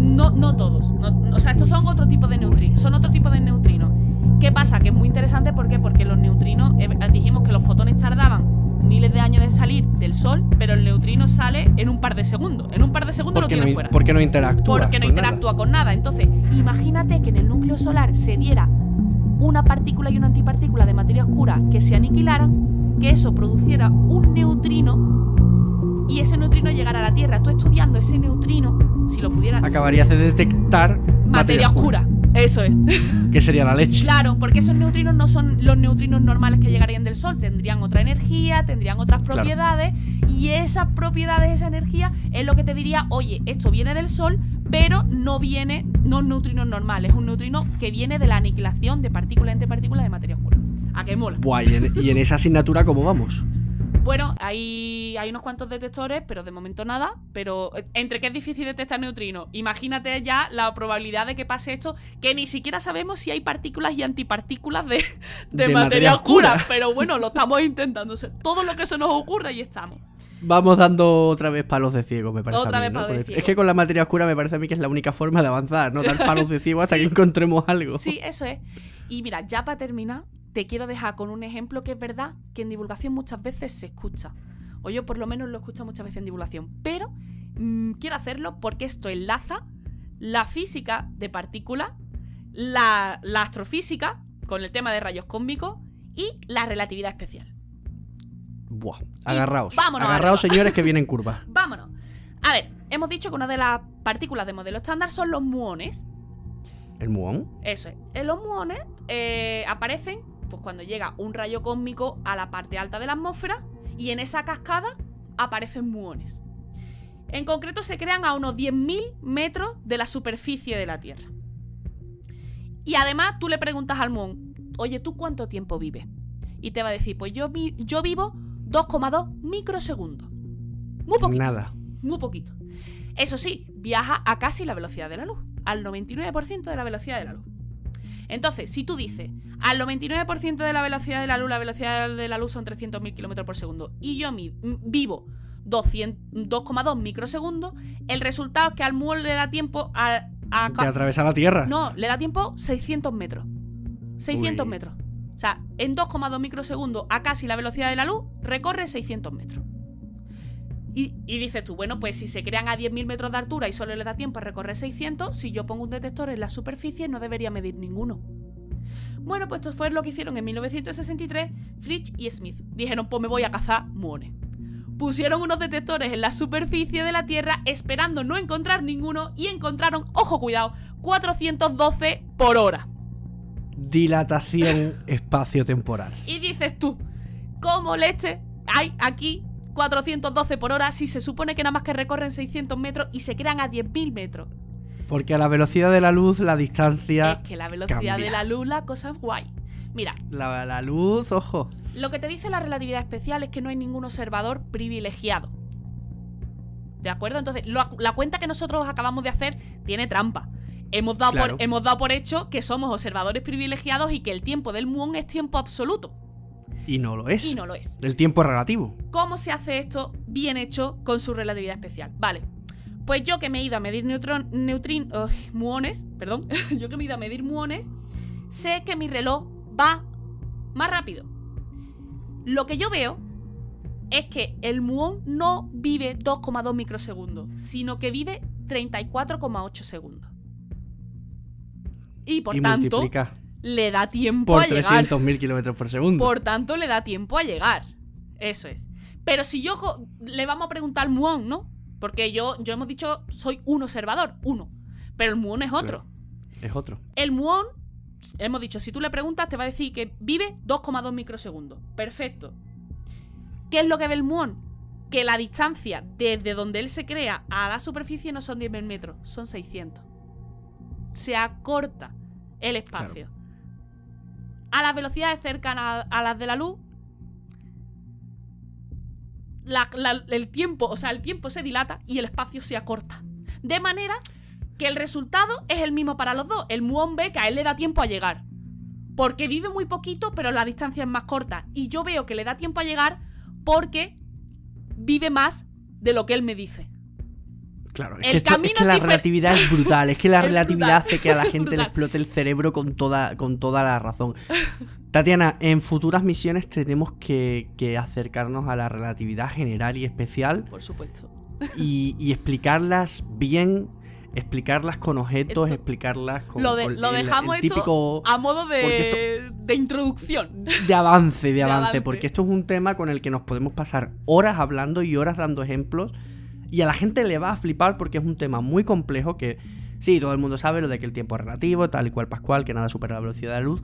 no, no todos. no- o sea, estos son otro tipo de neutrinos. Son otro tipo de neutrinos. ¿Qué pasa? Que es muy interesante ¿por qué? porque los neutrinos, eh, dijimos que los fotones tardaban miles de años de salir del Sol, pero el neutrino sale en un par de segundos. En un par de segundos lo Porque no, fuera. porque no interactúa. Porque no con nada. interactúa con nada. Entonces, imagínate que en el núcleo solar se diera una partícula y una antipartícula de materia oscura que se aniquilaran, que eso produciera un neutrino y ese neutrino llegara a la Tierra. Tú estudiando ese neutrino, si lo pudieras... Acabarías de detectar Materia oscura. Eso es. Que sería la leche. Claro, porque esos neutrinos no son los neutrinos normales que llegarían del Sol, tendrían otra energía, tendrían otras Claro. propiedades, y esas propiedades, esa energía, es lo que te diría, oye, esto viene del Sol, pero no viene, no es neutrinos normales, es un neutrino que viene de la aniquilación de partícula entre partícula de materia oscura. ¿A qué mola? Buah, y en, y en esa asignatura, ¿cómo vamos? Bueno, hay, hay unos cuantos detectores, pero de momento nada. Pero eh, entre que es difícil detectar neutrinos, imagínate ya la probabilidad de que pase esto, que ni siquiera sabemos si hay partículas y antipartículas de, de De materia, materia oscura. oscura. Pero bueno, lo estamos intentando. Todo lo que se nos ocurra y estamos. Vamos dando otra vez palos de ciego, me parece. Otra a mí, vez ¿no? palos de ciego. Es que con la materia oscura me parece a mí que es la única forma de avanzar, ¿no? Dar palos de ciego hasta Sí. que encontremos algo. Sí, eso es. Y mira, ya para terminar, te quiero dejar con un ejemplo que es verdad que en divulgación muchas veces se escucha. O yo por lo menos lo escucho muchas veces en divulgación. Pero mm, quiero hacerlo porque esto enlaza la física de partículas, la, la astrofísica, con el tema de rayos cósmicos, y la relatividad especial. Buah, agarraos. vámonos agarraos, señores, que vienen curvas. Vámonos. A ver, hemos dicho que una de las partículas de modelo estándar son los muones. ¿El muón? Eso es. Los muones eh, aparecen pues, cuando llega un rayo cósmico a la parte alta de la atmósfera y en esa cascada aparecen muones. En concreto se crean a unos 10.000 metros de la superficie de la Tierra. Y además tú le preguntas al muón, oye, ¿tú cuánto tiempo vives? Y te va a decir, pues yo, vi- yo vivo 2,2 microsegundos. Muy poquito. Nada. Muy poquito. Eso sí, viaja a casi la velocidad de la luz, al 99% de la velocidad de la luz. Entonces, si tú dices, al 99% de la velocidad de la luz, la velocidad de la luz son 300.000 km por segundo, y yo vivo 200 2,2 microsegundos, el resultado es que al muón le da tiempo a... a Que atraviesa la Tierra. no, le da tiempo 600 metros. 600 Uy. metros. O sea, en 2,2 microsegundos a casi la velocidad de la luz, recorre 600 metros. Y, y dices tú, bueno, pues si se crean a 10.000 metros de altura y solo le da tiempo a recorrer 600, si yo pongo un detector en la superficie no debería medir ninguno. Bueno, pues esto fue lo que hicieron en 1963 Fritsch y Smith. Dijeron, pues me voy a cazar muones. Pusieron unos detectores en la superficie de la Tierra esperando no encontrar ninguno y encontraron, ojo cuidado, 412 por hora. Dilatación espacio-temporal. Y dices tú, ¿cómo leche hay aquí 412 por hora si se supone que nada más que recorren 600 metros y se crean a 10.000 metros? Porque a la velocidad de la luz, la distancia. es que la velocidad cambia. de la luz, la cosa es guay. Mira, La, la luz, ojo. lo que te dice la relatividad especial es que no hay ningún observador privilegiado. ¿De acuerdo? Entonces, lo- la cuenta que nosotros acabamos de hacer tiene trampa. Hemos dado, Claro. por, hemos dado por hecho que somos observadores privilegiados y que el tiempo del muón es tiempo absoluto. Y no lo es. Y no lo es. El tiempo es relativo. ¿Cómo se hace esto bien hecho con su relatividad especial? Vale. Pues yo que me he ido a medir neutron, neutrin, ugh, muones, perdón, yo que me he ido a medir muones, sé que mi reloj va más rápido. Lo que yo veo es que el muón no vive 2,2 microsegundos, sino que vive 34,8 segundos. Y por y tanto, multiplica le da tiempo por a llegar. 300.000 kilómetros por segundo. Por tanto, le da tiempo a llegar. Eso es. Pero si yo le vamos a preguntar al muón, ¿no? Porque yo, yo hemos dicho, soy un observador, uno. Pero el muón es otro. Es otro. El muón, hemos dicho, si tú le preguntas, te va a decir que vive 2,2 microsegundos. Perfecto. ¿Qué es lo que ve el muón? Que la distancia desde donde él se crea a la superficie no son 10.000 metros, son 600. Se acorta el espacio. A las velocidades cercanas a las de la luz, el tiempo, o sea, el tiempo se dilata y el espacio se acorta. De manera que el resultado es el mismo para los dos. El muón ve que a él le da tiempo a llegar. porque vive muy poquito, pero la distancia es más corta. Y yo veo que le da tiempo a llegar porque vive más de lo que él me dice. Claro, es que, la relatividad es brutal, es que la relatividad hace que a la gente le explote el cerebro con toda, con toda la razón. Tatiana, en futuras misiones tenemos que, acercarnos a la relatividad general y especial. Por supuesto. Y, explicarlas bien, explicarlas con objetos, explicarlas con. Lo, lo dejamos esto a modo de, de introducción. De avance, de, avance, porque esto es un tema con el que nos podemos pasar horas hablando y horas dando ejemplos. Y a la gente le va a flipar porque es un tema muy complejo que. Sí, todo el mundo sabe lo de que el tiempo es relativo, tal y cual Pascual, que nada supera la velocidad de la luz.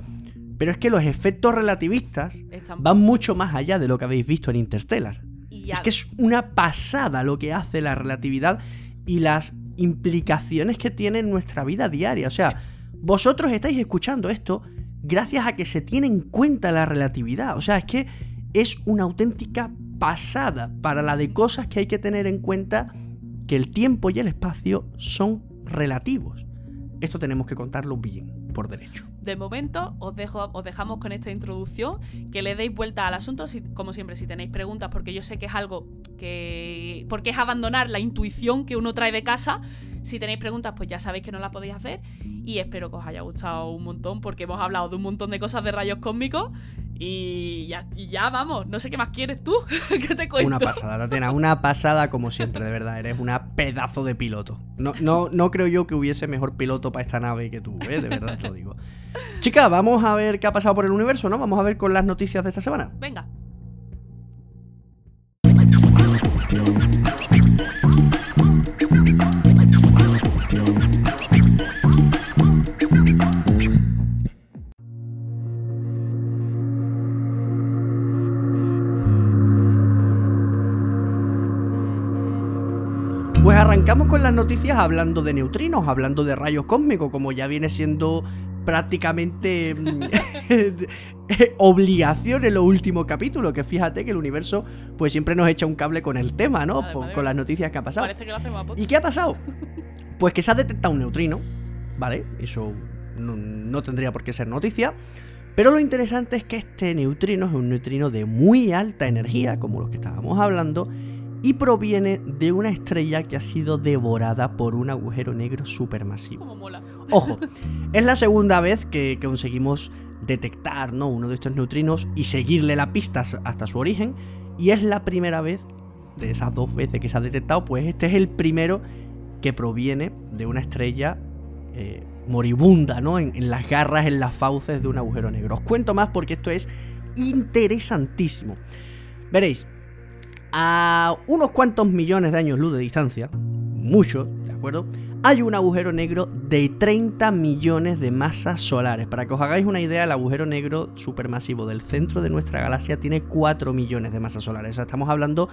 Pero es que los efectos relativistas van mucho más allá de lo que habéis visto en Interstellar. Es que es una pasada lo que hace la relatividad y las implicaciones que tiene en nuestra vida diaria. O sea, vosotros estáis escuchando esto gracias a que se tiene en cuenta la relatividad. O sea, es que es una auténtica pasada para la de cosas que hay que tener en cuenta que el tiempo y el espacio son relativos. Esto tenemos que contarlo bien por derecho. De momento os, dejo, os dejamos con esta introducción, que le deis vuelta al asunto, como siempre, si tenéis preguntas, porque yo sé que es algo que... porque es abandonar la intuición que uno trae de casa. Si tenéis preguntas, pues ya sabéis que no las podéis hacer. Y espero que os haya gustado un montón, porque hemos hablado de un montón de cosas de rayos cósmicos. Y ya, ya vamos, no sé qué más quieres tú, que te cuento. Una pasada, Tatiana, una pasada como siempre, de verdad, eres una pedazo de piloto. No, no, no creo yo que hubiese mejor piloto para esta nave que tú, ¿eh? de verdad te lo digo. Chica, vamos a ver qué ha pasado por el universo, ¿no? Vamos a ver con las noticias de esta semana. Venga. Arrancamos con las noticias hablando de neutrinos, hablando de rayos cósmicos, como ya viene siendo prácticamente mm, obligación en los últimos capítulos, que fíjate que el universo pues siempre nos echa un cable con el tema, ¿no? con las noticias que ha pasado. Parece que lo hacemos ¿Y qué ha pasado? Pues que se ha detectado un neutrino, ¿vale? Eso no, no tendría por qué ser noticia. Pero lo interesante es que este neutrino es un neutrino de muy alta energía, como los que estábamos hablando, y proviene de una estrella que ha sido devorada por un agujero negro supermasivo. Como mola. Ojo, es la segunda vez que, conseguimos detectar ¿no? uno de estos neutrinos y seguirle la pista hasta su origen. Y es la primera vez, de esas dos veces que se ha detectado, pues este es el primero que proviene de una estrella eh, moribunda, ¿no? En, en las garras, en las fauces de un agujero negro. Os cuento más porque esto es interesantísimo. Veréis, a unos cuantos millones de años luz de distancia, mucho, ¿de acuerdo? Hay un agujero negro de 30 millones de masas solares. Para que os hagáis una idea, el agujero negro supermasivo del centro de nuestra galaxia tiene 4 millones de masas solares. O sea, estamos hablando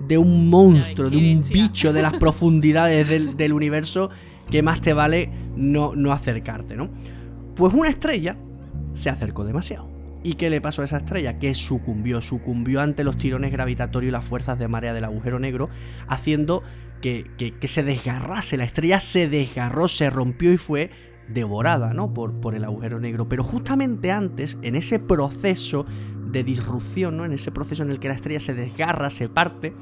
de un monstruo, de un bicho de las profundidades del, universo que más te vale no, no acercarte, ¿no? Pues una estrella se acercó demasiado. ¿Y qué le pasó a esa estrella? Que sucumbió, sucumbió ante los tirones gravitatorios y las fuerzas de marea del agujero negro, haciendo que, se desgarrase. La estrella se desgarró, se rompió y fue devorada ¿no? por, por el agujero negro. Pero justamente antes, en ese proceso de disrupción, ¿no? en ese proceso en el que la estrella se desgarra, se parte,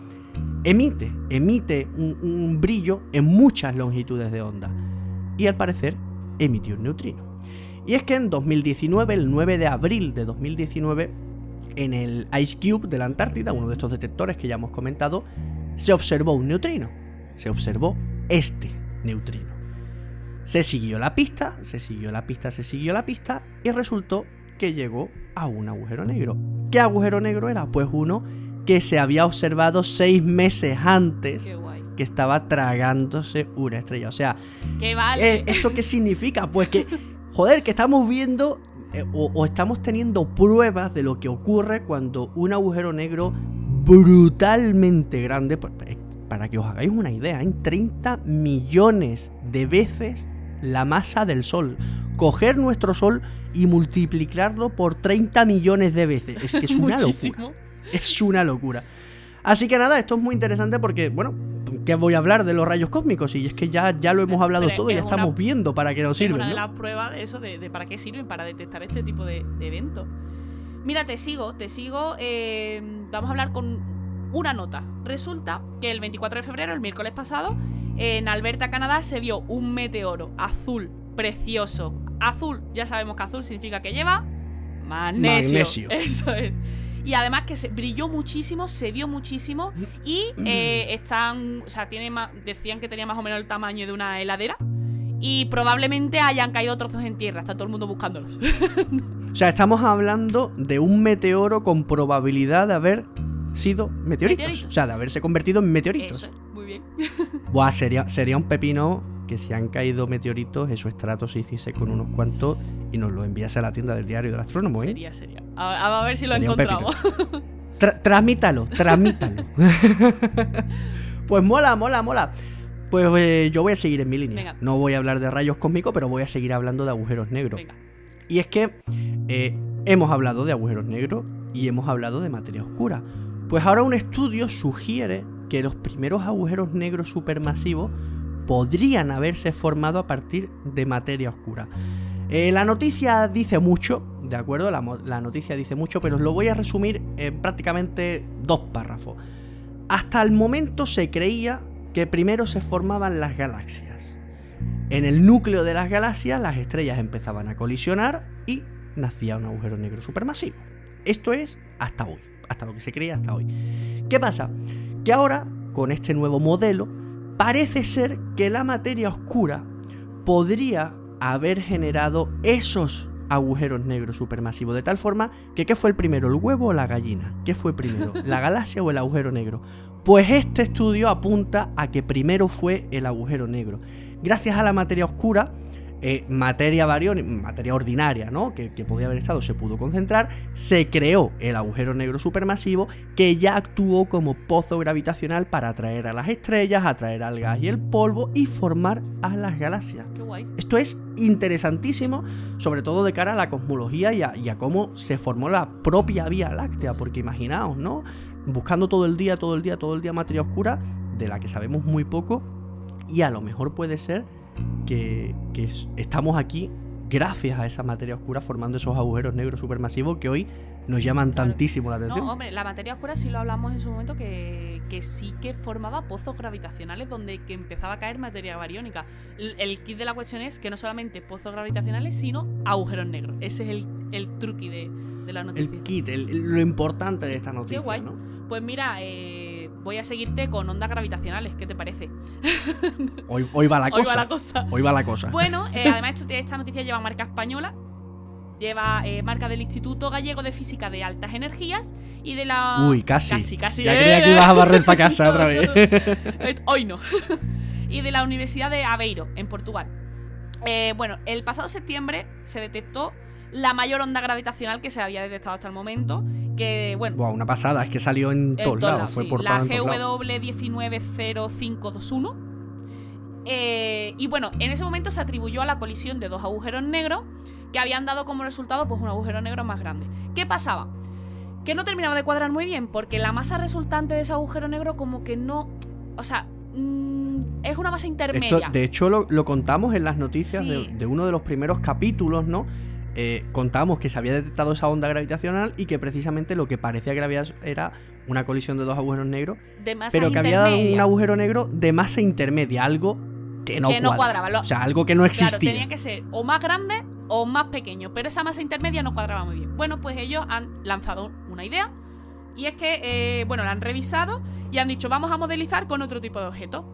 emite, emite un, un brillo en muchas longitudes de onda. Y al parecer emitió un neutrino. Y es que en 2019, el 9 de abril de 2019, en el Ice Cube de la Antártida, uno de estos detectores que ya hemos comentado, se observó un neutrino. Se observó este neutrino. Se siguió la pista, se siguió la pista, se siguió la pista y resultó que llegó a un agujero negro. ¿Qué agujero negro era? Pues uno que se había observado seis meses antes que estaba tragándose una estrella. O sea, ¿Qué vale? Eh, ¿esto qué significa? Pues que joder, que estamos viendo eh, o, estamos teniendo pruebas de lo que ocurre cuando un agujero negro brutalmente grande, eh, para que os hagáis una idea, en 30 millones de veces la masa del Sol. Coger nuestro Sol y multiplicarlo por 30 millones de veces. Es que es una locura. Es una locura. Así que nada, esto es muy interesante porque, bueno, voy a hablar de los rayos cósmicos? Y es que ya, ya lo hemos hablado Pero todo, es ya una- estamos viendo para qué nos sirven. una de ¿no? las pruebas de eso, de, de para qué sirven, para detectar este tipo de, de eventos. Mira, te sigo, te sigo. eh, vamos a hablar con una nota. Resulta que el 24 de febrero, el miércoles pasado, en Alberta, Canadá, se vio un meteoro azul, precioso. Azul, ya sabemos que azul significa que lleva magnesio. Magnesio. Eso es. Y además que se brilló muchísimo, se vio muchísimo y eh, están, o sea, tiene decían que tenía más o menos el tamaño de una heladera y probablemente hayan caído trozos en tierra, está todo el mundo buscándolos. O sea, estamos hablando de un meteoro con probabilidad de haber sido meteoritos. Meteoritos, O sea, de haberse convertido en meteoritos. Eso es, muy bien. Buah, sería, sería un pepino que si han caído meteoritos, eso estrato se hiciese con unos cuantos y nos lo enviase a la tienda del diario del astrónomo, ¿eh? Sería, sería. A, a ver si lo Sería encontramos. Tra- transmítalo, transmítalo. pues mola, mola, mola. Pues eh, yo voy a seguir en mi línea. Venga. No voy a hablar de rayos cósmicos, pero voy a seguir hablando de agujeros negros. Venga. Y es que eh, hemos hablado de agujeros negros y hemos hablado de materia oscura. Pues ahora un estudio sugiere que los primeros agujeros negros supermasivos podrían haberse formado a partir de materia oscura. Eh, la noticia dice mucho, ¿de acuerdo? La, la noticia dice mucho, pero os lo voy a resumir en prácticamente dos párrafos. Hasta el momento se creía que primero se formaban las galaxias. En el núcleo de las galaxias las estrellas empezaban a colisionar y nacía un agujero negro supermasivo. Esto es hasta hoy, hasta lo que se creía hasta hoy. ¿Qué pasa? Que ahora, con este nuevo modelo, parece ser que la materia oscura podría haber generado esos agujeros negros supermasivos. De tal forma que ¿qué fue el primero? ¿El huevo o la gallina? ¿Qué fue primero? ¿La galaxia o el agujero negro? Pues este estudio apunta a que primero fue el agujero negro. Gracias a la materia oscura, eh, materia bariónica, materia ordinaria, ¿no? Que, que podía haber estado, se pudo concentrar, se creó el agujero negro supermasivo que ya actuó como pozo gravitacional para atraer a las estrellas, atraer al gas y el polvo y formar a las galaxias. Qué guay. Esto es interesantísimo, sobre todo de cara a la cosmología y a, y a cómo se formó la propia Vía Láctea, porque imaginaos, ¿no? Buscando todo el día, todo el día, todo el día materia oscura, de la que sabemos muy poco, y a lo mejor puede ser que, que es- estamos aquí gracias a esa materia oscura formando esos agujeros negros supermasivos que hoy nos llaman Claro. tantísimo la atención. No, hombre, la materia oscura sí lo hablamos en su momento que, que sí que formaba pozos gravitacionales donde que empezaba a caer materia bariónica. El, el kit de la cuestión es que no solamente pozos gravitacionales, sino agujeros negros. Ese es el, el truqui de, de la noticia. el kit, el- lo importante de esta qué noticia, guay. ¿no? Pues mira, eh, voy a seguirte con ondas gravitacionales. ¿Qué te parece? Hoy, hoy va la Hoy cosa. va la cosa. Hoy va la cosa. Bueno, eh, además esto- esta noticia lleva marca española, lleva eh, marca del Instituto Gallego de Física de Altas Energías y de la... Uy, casi. Casi, casi. Ya creía que ibas a barrer para casa otra vez. no, no. Hoy no. y de la Universidad de Aveiro, en Portugal. Eh, bueno, el pasado septiembre se detectó la mayor onda gravitacional que se había detectado hasta el momento, que, bueno, Buah, una pasada, es que salió en en todos lados, fue sí. por La todos lados. GW190521. Eh, y bueno, en ese momento se atribuyó a la colisión de dos agujeros negros que habían dado como resultado pues un agujero negro más grande. ¿Qué pasaba? Que no terminaba de cuadrar muy bien porque la masa resultante de ese agujero negro como que no... O sea, mm, es una masa intermedia. Esto, de hecho, lo, lo contamos en las noticias de uno de los primeros capítulos, ¿no? Eh, contamos que se había detectado esa onda gravitacional y que precisamente lo que parecía que había era una colisión de dos agujeros negros, de pero que había dado un agujero negro de masa intermedia, algo que no, Que no cuadra. cuadraba, O sea, algo que no Claro, existía. tenía que ser o más grande o más pequeño, pero esa masa intermedia no cuadraba muy bien. Bueno, pues ellos han lanzado una idea y es que, eh, bueno, la han revisado y han dicho, vamos a modelizar con otro tipo de objeto.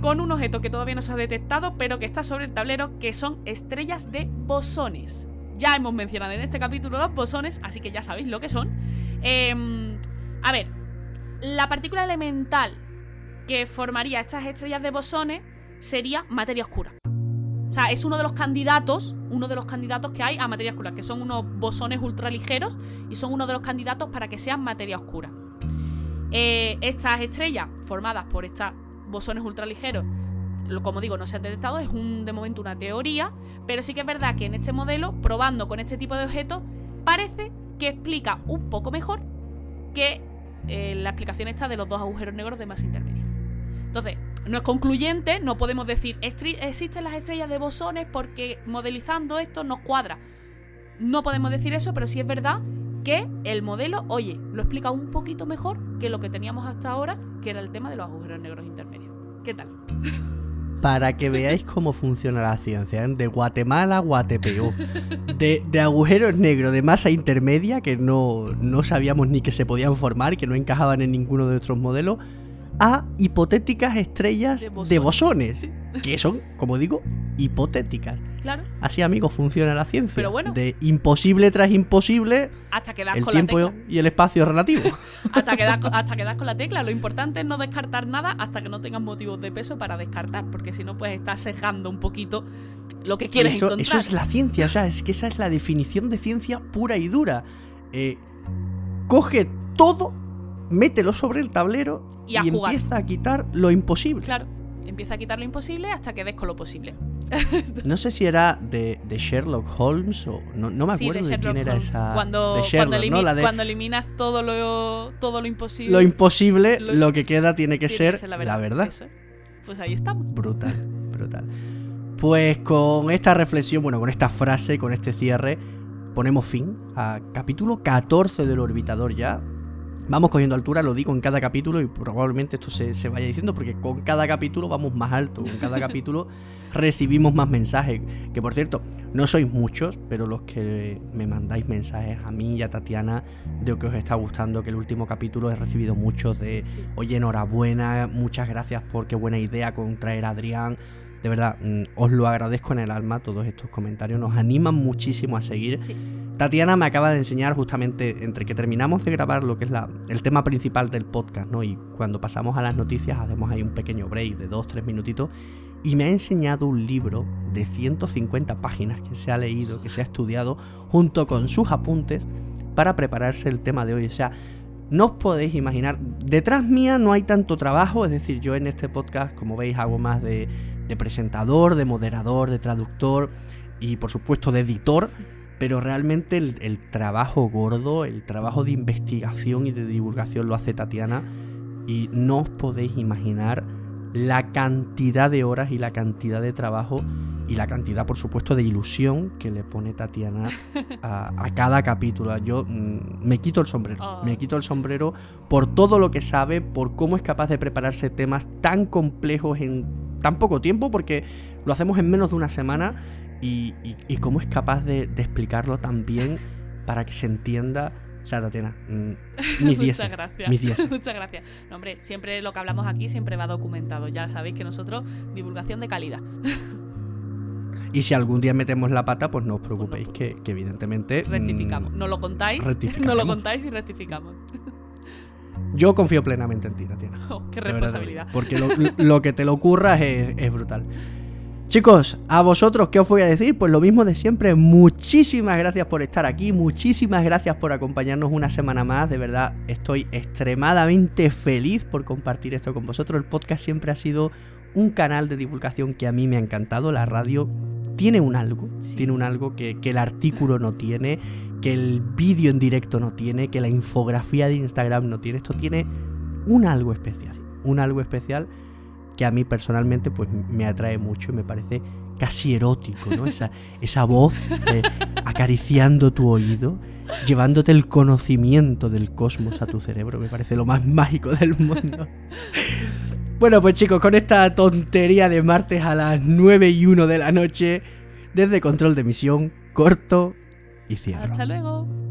Con un objeto que todavía no se ha detectado, pero que está sobre el tablero, que son estrellas de bosones. Ya hemos mencionado en este capítulo los bosones, así que ya sabéis lo que son. Em, a ver, la partícula elemental que formaría estas estrellas de bosones sería materia oscura. O sea, es uno de los candidatos, uno de los candidatos que hay a materia oscura, que son unos bosones ultraligeros y son uno de los candidatos para que sean materia oscura. Eh, estas estrellas formadas por estos bosones ultraligeros, como digo, no se han detectado, es un, de momento una teoría, pero sí que es verdad que en este modelo, probando con este tipo de objetos, parece que explica un poco mejor que eh, la explicación esta de los dos agujeros negros de masa intermedia. Entonces, no es concluyente, no podemos decir existen las estrellas de bosones porque modelizando esto nos cuadra. No podemos decir eso, pero sí es verdad que el modelo, oye, lo explica un poquito mejor que lo que teníamos hasta ahora, que era el tema de los agujeros negros intermedios. ¿Qué tal? Para que veáis cómo funciona la ciencia, ¿eh? de Guatemala a Guatepeo, de, de, agujeros negros de masa intermedia que no, no sabíamos ni que se podían formar que no encajaban en ninguno de nuestros modelos, a hipotéticas estrellas de bosones, que son, como digo, hipotéticas. Claro. Así, amigos, funciona la ciencia. Pero bueno. De imposible tras imposible, hasta que das el con tiempo la tecla. y el espacio relativo. hasta, que das, hasta que das con la tecla. Lo importante es no descartar nada hasta que no tengas motivos de peso para descartar, porque si no, pues estás sesgando un poquito lo que quieres eso, encontrar. Eso es la ciencia, o sea, es que esa es la definición de ciencia pura y dura. Eh, coge todo, mételo sobre el tablero y, a jugar. empieza a quitar lo imposible. Claro, empieza a quitar lo imposible hasta que des con lo posible. no sé si era de, de Sherlock Holmes o no, no me Sí, acuerdo de de, quién era Holmes. esa. Cuando, de cuando, Sherlock, elimi- ¿no? La de cuando eliminas todo lo, todo lo imposible. lo imposible, lo- lo, que queda tiene que tiene ser, la verdad. Es. Pues ahí estamos. Brutal, brutal. Pues con esta reflexión, bueno, con esta frase, con este cierre, ponemos fin a capítulo 14 del Orbitador ya. Vamos cogiendo altura, lo digo en cada capítulo y probablemente esto se, se vaya diciendo porque con cada capítulo vamos más alto, con cada capítulo recibimos más mensajes. Que por cierto, no sois muchos, pero los que me mandáis mensajes a mí y a Tatiana de que os está gustando, que el último capítulo he recibido muchos de, Sí. oye, enhorabuena, muchas gracias por qué buena idea con traer a Adrián. De verdad, mm, os lo agradezco en el alma todos estos comentarios, nos animan muchísimo a seguir. Sí. Tatiana me acaba de enseñar justamente entre que terminamos de grabar lo que es la, el tema principal del podcast, ¿no? Y cuando pasamos a las noticias hacemos ahí un pequeño break de 2-3 minutitos. Y me ha enseñado un libro de 150 páginas que se ha leído, que se ha estudiado, junto con sus apuntes, para prepararse el tema de hoy. O sea, no os podéis imaginar, detrás mía no hay tanto trabajo, es decir, yo en este podcast, como veis, hago más de, de presentador, de moderador, de traductor y por supuesto de editor, pero realmente el, el trabajo gordo, el trabajo de investigación y de divulgación lo hace Tatiana y no os podéis imaginar la cantidad de horas y la cantidad de trabajo y la cantidad, por supuesto, de ilusión que le pone Tatiana a, a cada capítulo. Yo mm, me quito el sombrero, Oh. me quito el sombrero por todo lo que sabe, por cómo es capaz de prepararse temas tan complejos en tan poco tiempo, porque lo hacemos en menos de una semana y, y- y cómo es capaz de, de explicarlo tan bien para que se entienda. O sea, Tatiana, mm, mis 10. Muchas gracias. Mis 10. Muchas gracias. No, hombre, siempre lo que hablamos aquí siempre va documentado. Ya sabéis que nosotros, divulgación de calidad. Y si algún día metemos la pata, pues no os preocupéis, que, que evidentemente. mm, Rectificamos. No lo contáis. No lo contáis y rectificamos. Yo confío plenamente en ti, Tatiana. Oh, qué verdad, responsabilidad. Porque lo, lo que te lo ocurras es, es brutal. Chicos, a vosotros, ¿qué os voy a decir? Pues lo mismo de siempre. Muchísimas gracias por estar aquí. Muchísimas gracias por acompañarnos una semana más. De verdad, estoy extremadamente feliz por compartir esto con vosotros. El podcast siempre ha sido un canal de divulgación que a mí me ha encantado. La radio tiene un algo. Sí. Tiene un algo que, que el artículo no tiene, que el vídeo en directo no tiene, que la infografía de Instagram no tiene. Esto tiene un algo especial. Un algo especial que a mí personalmente pues me atrae mucho y me parece casi erótico, ¿no? Esa, esa voz eh, acariciando tu oído, llevándote el conocimiento del cosmos a tu cerebro, me parece lo más mágico del mundo. Bueno, pues chicos, con esta tontería de martes a las 9 y 1 de la noche, desde control de misión, corto Hasta luego.